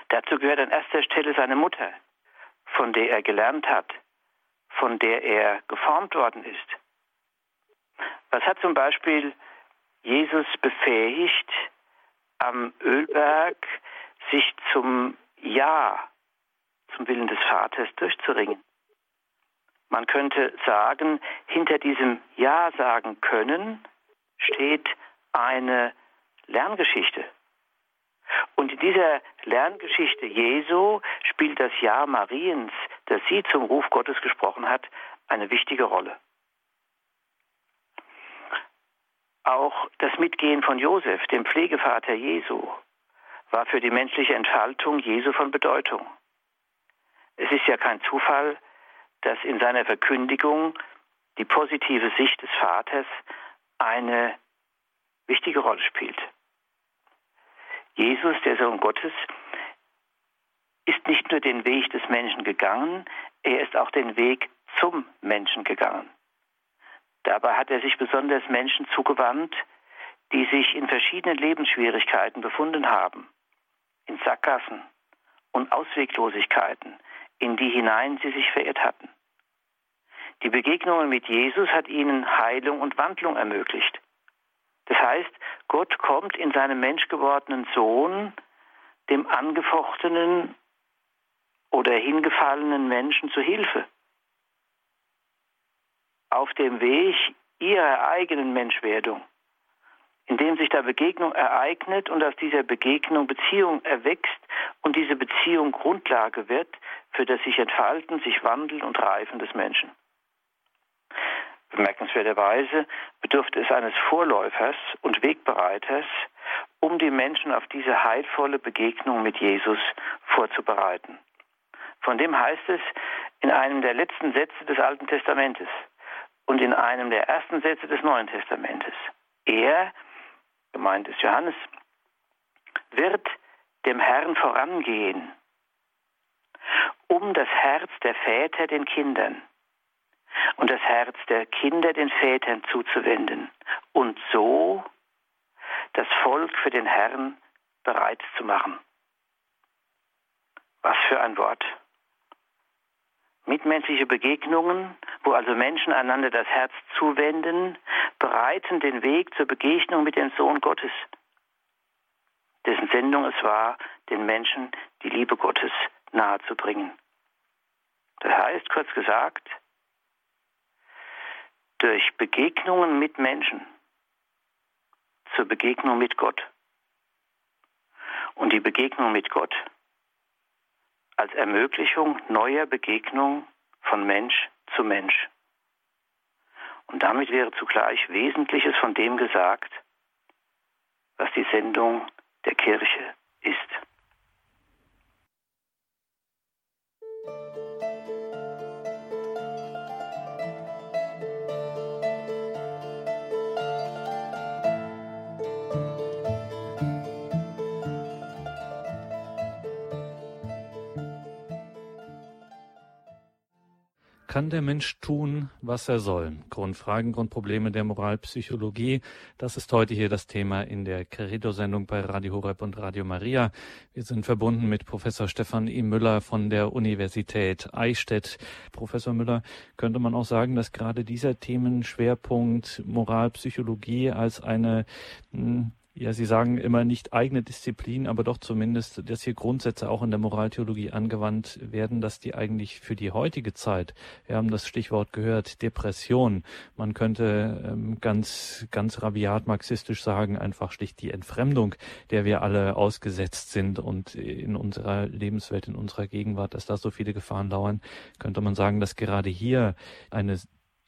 Dazu gehört an erster Stelle seine Mutter, von der er gelernt hat, von der er geformt worden ist. Was hat zum Beispiel Jesus befähigt, am Ölberg sich zum Ja, zum Willen des Vaters durchzuringen? Man könnte sagen, hinter diesem Ja sagen können steht eine Lerngeschichte. Und in dieser Lerngeschichte Jesu spielt das Ja Mariens, das sie zum Ruf Gottes gesprochen hat, eine wichtige Rolle. Auch das Mitgehen von Josef, dem Pflegevater Jesu, war für die menschliche Entfaltung Jesu von Bedeutung. Es ist ja kein Zufall, dass in seiner Verkündigung die positive Sicht des Vaters eine wichtige Rolle spielt. Jesus, der Sohn Gottes, ist nicht nur den Weg des Menschen gegangen, er ist auch den Weg zum Menschen gegangen. Dabei hat er sich besonders Menschen zugewandt, die sich in verschiedenen Lebensschwierigkeiten befunden haben, in Sackgassen und Ausweglosigkeiten, in die hinein sie sich verirrt hatten. Die Begegnungen mit Jesus hat ihnen Heilung und Wandlung ermöglicht. Das heißt, Gott kommt in seinem menschgewordenen Sohn dem angefochtenen oder hingefallenen Menschen zu Hilfe. Auf dem Weg ihrer eigenen Menschwerdung, indem sich da Begegnung ereignet und aus dieser Begegnung Beziehung erwächst und diese Beziehung Grundlage wird für das sich entfalten, sich wandeln und reifen des Menschen. Bemerkenswerterweise bedurfte es eines Vorläufers und Wegbereiters, um die Menschen auf diese heilvolle Begegnung mit Jesus vorzubereiten. Von dem heißt es in einem der letzten Sätze des Alten Testamentes und in einem der ersten Sätze des Neuen Testamentes. Er, gemeint ist Johannes, wird dem Herrn vorangehen, um das Herz der Väter den Kindern und das Herz der Kinder den Vätern zuzuwenden und so das Volk für den Herrn bereit zu machen. Was für ein Wort. Mitmenschliche Begegnungen, wo also Menschen einander das Herz zuwenden, bereiten den Weg zur Begegnung mit dem Sohn Gottes, dessen Sendung es war, den Menschen die Liebe Gottes nahezubringen. Das heißt, kurz gesagt, durch Begegnungen mit Menschen zur Begegnung mit Gott. Und die Begegnung mit Gott als Ermöglichung neuer Begegnung von Mensch zu Mensch. Und damit wäre zugleich Wesentliches von dem gesagt, was die Sendung der Kirche ist. Kann der Mensch tun, was er soll? Grundfragen, Grundprobleme der Moralpsychologie. Das ist heute hier das Thema in der Credo-Sendung bei Radio Horeb und Radio Maria. Wir sind verbunden mit Professor Stefan I. Müller von der Universität Eichstätt. Professor Müller, könnte man auch sagen, dass gerade dieser Themenschwerpunkt Moralpsychologie als eine hm, ja, Sie sagen immer nicht eigene Disziplin, aber doch zumindest, dass hier Grundsätze auch in der Moraltheologie angewandt werden, dass die eigentlich für die heutige Zeit, wir haben das Stichwort gehört, Depression, man könnte ähm, ganz, ganz rabiat marxistisch sagen, einfach schlicht die Entfremdung, der wir alle ausgesetzt sind und in unserer Lebenswelt, in unserer Gegenwart, dass da so viele Gefahren lauern, könnte man sagen, dass gerade hier eine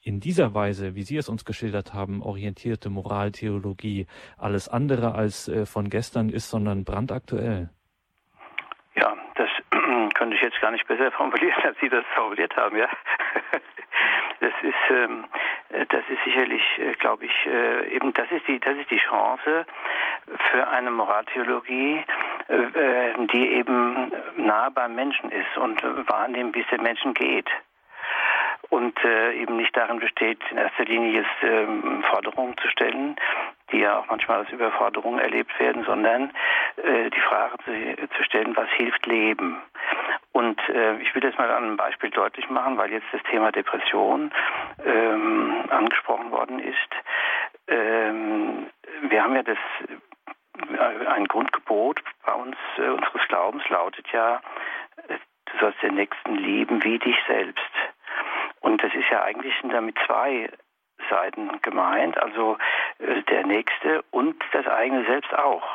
in dieser Weise, wie Sie es uns geschildert haben, orientierte Moraltheologie alles andere als äh, von gestern ist, sondern brandaktuell? Ja, das könnte ich jetzt gar nicht besser formulieren, als Sie das formuliert haben, ja. Das ist, ähm, das ist sicherlich, äh, glaube ich, äh, eben das ist die, das ist die Chance für eine Moraltheologie, die eben nah beim Menschen ist und wahrnimmt, wie es den Menschen geht und äh, eben nicht darin besteht, in erster Linie jetzt ähm, Forderungen zu stellen, die ja auch manchmal als Überforderungen erlebt werden, sondern äh, die Frage zu, zu, stellen, was hilft Leben? Und äh, ich will das mal an einem Beispiel deutlich machen, weil jetzt das Thema Depression ähm, angesprochen worden ist. Ähm, wir haben ja das äh, ein Grundgebot bei uns äh, unseres Glaubens lautet ja, äh, du sollst den Nächsten lieben wie dich selbst. Und das ist ja eigentlich damit zwei Seiten gemeint, also äh, der Nächste und das eigene Selbst auch.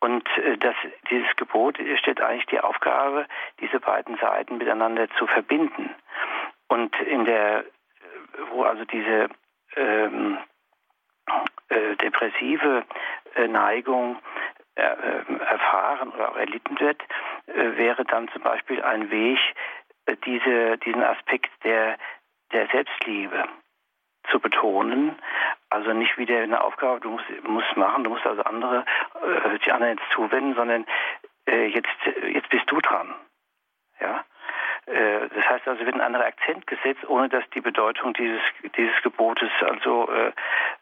Und äh, das, dieses Gebot steht eigentlich die Aufgabe, diese beiden Seiten miteinander zu verbinden. Und in der, wo also diese ähm, äh, depressive äh, Neigung äh, erfahren oder auch erlitten wird, äh, wäre dann zum Beispiel ein Weg, diese, diesen Aspekt der, der Selbstliebe zu betonen. Also nicht wieder eine Aufgabe, du musst, musst machen, du musst also andere, äh, die anderen jetzt zuwenden, sondern äh, jetzt, jetzt bist du dran. Ja? Äh, das heißt also, wird ein anderer Akzent gesetzt, ohne dass die Bedeutung dieses, dieses Gebotes also äh,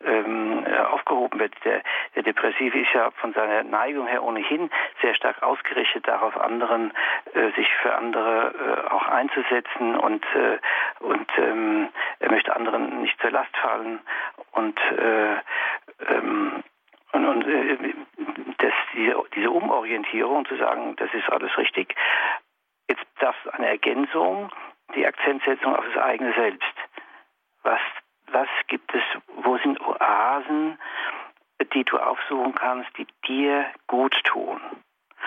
ähm, äh, aufgehoben wird. Der, der Depressive ist ja von seiner Neigung her ohnehin sehr stark ausgerichtet darauf, anderen äh, sich für andere äh, auch einzusetzen und äh, und ähm, er möchte anderen nicht zur Last fallen und äh, ähm, und, und äh, das, diese, diese Umorientierung zu sagen, das ist alles richtig, Jetzt das eine Ergänzung, die Akzentsetzung auf das eigene Selbst. Was, was gibt es, wo sind Oasen, die du aufsuchen kannst, die dir gut tun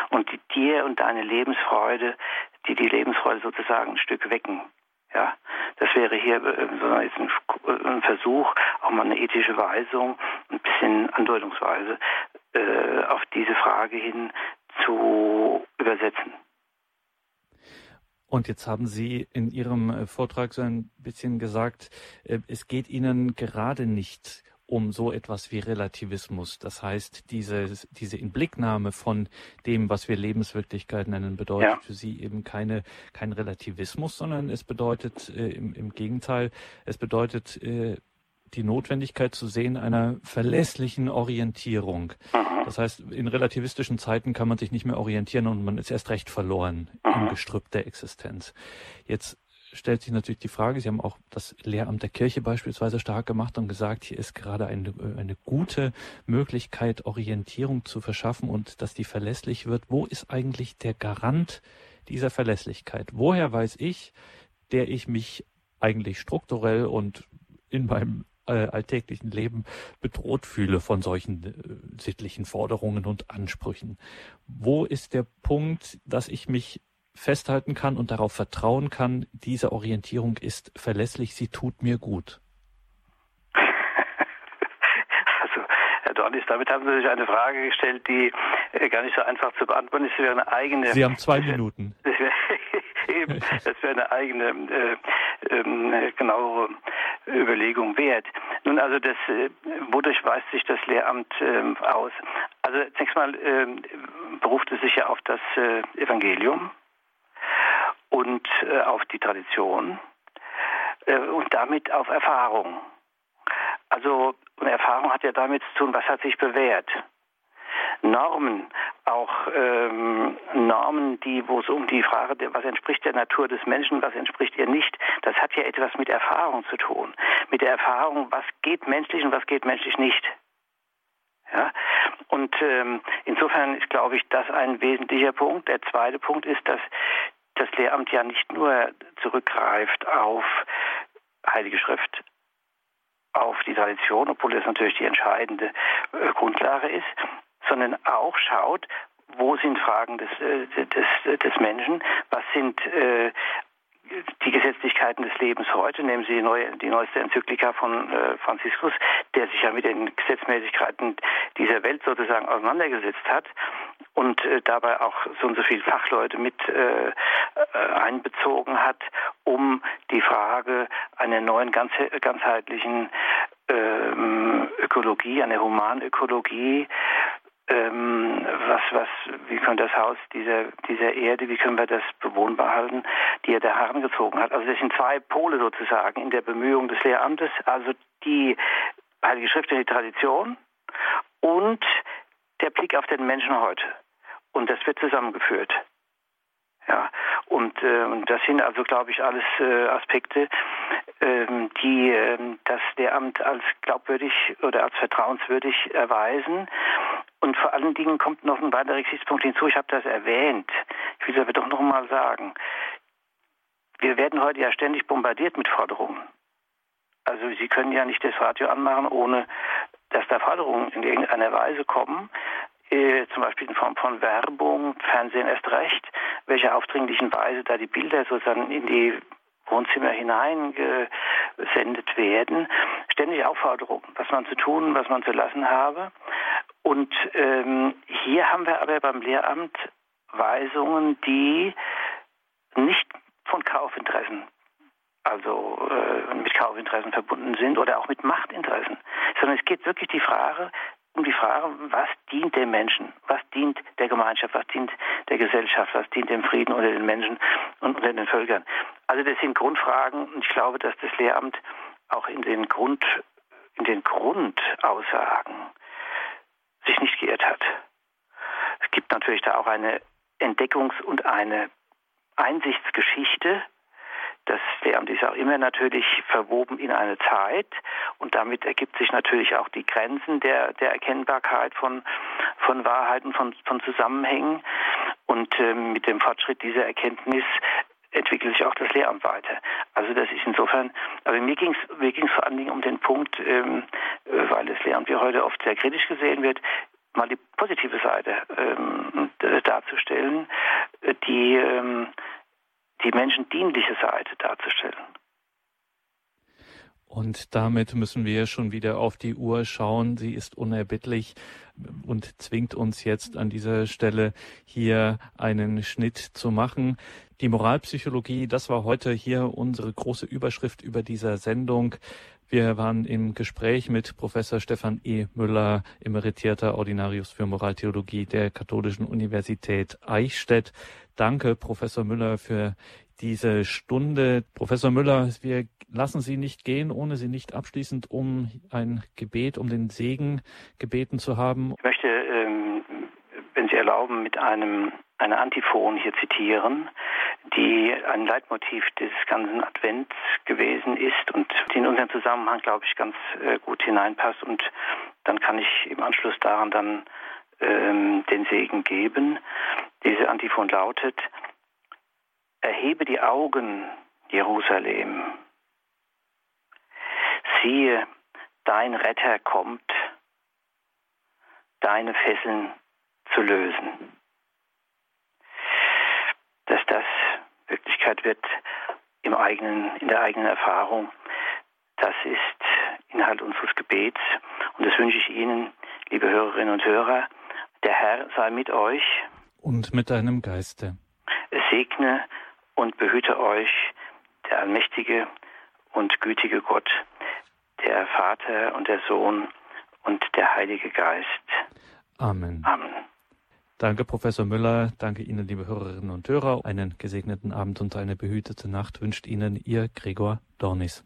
und die dir und deine Lebensfreude, die die Lebensfreude sozusagen ein Stück wecken. Ja, das wäre hier äh, jetzt ein, ein, Versuch, auch mal eine ethische Weisung, ein bisschen andeutungsweise äh, auf diese Frage hin zu übersetzen. Und jetzt haben Sie in Ihrem äh, Vortrag so ein bisschen gesagt, äh, es geht Ihnen gerade nicht um so etwas wie Relativismus. Das heißt, diese, diese Inblicknahme von dem, was wir Lebenswirklichkeit nennen, bedeutet ja. für Sie eben keine, kein Relativismus, sondern es bedeutet äh, im, im Gegenteil, es bedeutet äh, die Notwendigkeit zu sehen einer verlässlichen Orientierung. Das heißt, in relativistischen Zeiten kann man sich nicht mehr orientieren und man ist erst recht verloren im Gestrüpp der Existenz. Jetzt stellt sich natürlich die Frage, Sie haben auch das Lehramt der Kirche beispielsweise stark gemacht und gesagt, hier ist gerade eine, eine gute Möglichkeit, Orientierung zu verschaffen und dass die verlässlich wird. Wo ist eigentlich der Garant dieser Verlässlichkeit? Woher weiß ich, der ich mich eigentlich strukturell und in meinem äh, alltäglichen Leben bedroht fühle von solchen äh, sittlichen Forderungen und Ansprüchen. Wo ist der Punkt, dass ich mich festhalten kann und darauf vertrauen kann, diese Orientierung ist verlässlich, sie tut mir gut? ist. Damit haben Sie sich eine Frage gestellt, die äh, gar nicht so einfach zu beantworten ist. Sie haben zwei Minuten. Das wäre, eben, das wäre eine eigene, äh, äh, genauere Überlegung wert. Nun, also das, äh, wodurch weist sich das Lehramt äh, aus? Also zunächst mal äh, beruft es sich ja auf das äh, Evangelium und äh, auf die Tradition äh, und damit auf Erfahrung. Also und Erfahrung hat ja damit zu tun, was hat sich bewährt. Normen, auch ähm, Normen, die, wo es um die Frage, was entspricht der Natur des Menschen, was entspricht ihr nicht, das hat ja etwas mit Erfahrung zu tun. Mit der Erfahrung, was geht menschlich und was geht menschlich nicht. Ja? Und ähm, insofern ist, glaube ich, das ein wesentlicher Punkt. Der zweite Punkt ist, dass das Lehramt ja nicht nur zurückgreift auf Heilige Schrift, auf die Tradition, obwohl das natürlich die entscheidende äh, Grundlage ist, sondern auch schaut, wo sind Fragen des, äh, des, des Menschen, was sind äh, die Gesetzlichkeiten des Lebens heute, nehmen Sie die, neue, die neueste Enzyklika von äh, Franziskus, der sich ja mit den Gesetzmäßigkeiten dieser Welt sozusagen auseinandergesetzt hat und äh, dabei auch so und so viele Fachleute mit äh, äh, einbezogen hat, um die Frage einer neuen ganz, ganzheitlichen ähm, Ökologie, einer Humanökologie ähm, was, was, wie können das Haus dieser, dieser Erde, wie können wir das bewohnbar halten, die er da herangezogen hat. Also das sind zwei Pole sozusagen in der Bemühung des Lehramtes, also die Heilige Schrift und die Tradition und der Blick auf den Menschen heute. Und das wird zusammengeführt. Ja, und, äh, das sind also, glaube ich, alles äh, Aspekte, ähm, die äh, das Lehramt als glaubwürdig oder als vertrauenswürdig erweisen. Und vor allen Dingen kommt noch ein weiterer Gesichtspunkt hinzu. Ich habe das erwähnt. Ich will es aber doch noch mal sagen. Wir werden heute ja ständig bombardiert mit Forderungen. Also Sie können ja nicht das Radio anmachen, ohne dass da Forderungen in irgendeiner Weise kommen äh, zum Beispiel in Form von Werbung, Fernsehen erst recht, welche aufdringlichen Weise da die Bilder sozusagen in die Wohnzimmer hineingesendet werden. Ständig Aufforderungen, was man zu tun, was man zu lassen habe. Und ähm, hier haben wir aber beim Lehramt Weisungen, die nicht von Kaufinteressen also äh, mit Kaufinteressen verbunden sind oder auch mit Machtinteressen, sondern es geht wirklich die Frage, um die Frage, was dient dem Menschen, was dient der Gemeinschaft, was dient der Gesellschaft, was dient dem Frieden unter den Menschen und unter den Völkern. Also das sind Grundfragen und ich glaube, dass das Lehramt auch in den Grund, in den Grundaussagen sich nicht geirrt hat. Es gibt natürlich da auch eine Entdeckungs- und eine Einsichtsgeschichte, das Lehramt ist auch immer natürlich verwoben in eine Zeit und damit ergibt sich natürlich auch die Grenzen der, der Erkennbarkeit von, von Wahrheiten, von, von Zusammenhängen. Und ähm, mit dem Fortschritt dieser Erkenntnis entwickelt sich auch das Lehramt weiter. Also das ist insofern, aber mir ging es mir ging's vor allen Dingen um den Punkt, ähm, äh, weil das Lehramt ja heute oft sehr kritisch gesehen wird, mal die positive Seite ähm, darzustellen, die ähm, die menschendienliche Seite darzustellen. Und damit müssen wir schon wieder auf die Uhr schauen. Sie ist unerbittlich und zwingt uns jetzt an dieser Stelle hier einen Schnitt zu machen. Die Moralpsychologie, das war heute hier unsere große Überschrift über dieser Sendung. Wir waren im Gespräch mit Professor Stefan E. Müller, emeritierter Ordinarius für Moraltheologie der Katholischen Universität Eichstätt. Danke, Professor Müller, für diese Stunde. Professor Müller, wir lassen Sie nicht gehen, ohne Sie nicht abschließend um ein Gebet, um den Segen gebeten zu haben. Ich möchte, ähm, wenn Sie erlauben, mit einem eine Antiphon hier zitieren, die ein Leitmotiv des ganzen Advents gewesen ist und die in unseren Zusammenhang, glaube ich, ganz äh, gut hineinpasst. Und dann kann ich im Anschluss daran dann ähm, den Segen geben. Diese Antiphon lautet, Erhebe die Augen, Jerusalem. Siehe, dein Retter kommt, deine Fesseln zu lösen dass das Wirklichkeit wird im eigenen, in der eigenen Erfahrung. Das ist Inhalt unseres Gebets und das wünsche ich Ihnen, liebe Hörerinnen und Hörer, der Herr sei mit euch. Und mit deinem Geiste. Es segne und behüte euch der allmächtige und gütige Gott, der Vater und der Sohn und der Heilige Geist. Amen. Amen. Danke, Professor Müller. Danke Ihnen, liebe Hörerinnen und Hörer. Einen gesegneten Abend und eine behütete Nacht wünscht Ihnen Ihr Gregor Dornis.